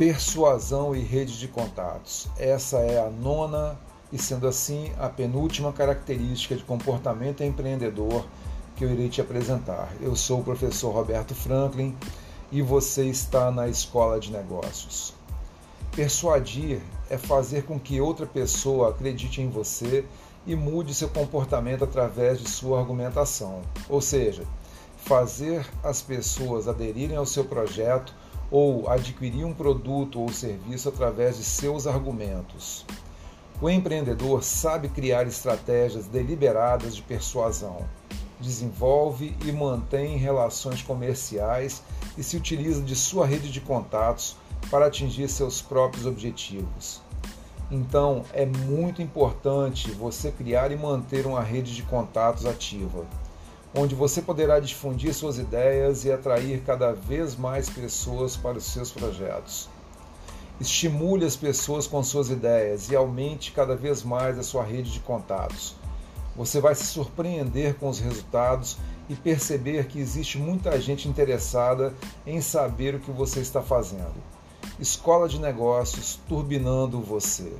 Persuasão e rede de contatos. Essa é a nona e, sendo assim, a penúltima característica de comportamento empreendedor que eu irei te apresentar. Eu sou o professor Roberto Franklin e você está na Escola de Negócios. Persuadir é fazer com que outra pessoa acredite em você e mude seu comportamento através de sua argumentação. Ou seja, fazer as pessoas aderirem ao seu projeto ou adquirir um produto ou serviço através de seus argumentos. O empreendedor sabe criar estratégias deliberadas de persuasão, desenvolve e mantém relações comerciais e se utiliza de sua rede de contatos para atingir seus próprios objetivos. Então, é muito importante você criar e manter uma rede de contatos ativa onde você poderá difundir suas ideias e atrair cada vez mais pessoas para os seus projetos. Estimule as pessoas com suas ideias e aumente cada vez mais a sua rede de contatos. Você vai se surpreender com os resultados e perceber que existe muita gente interessada em saber o que você está fazendo. Escola de Negócios turbinando você.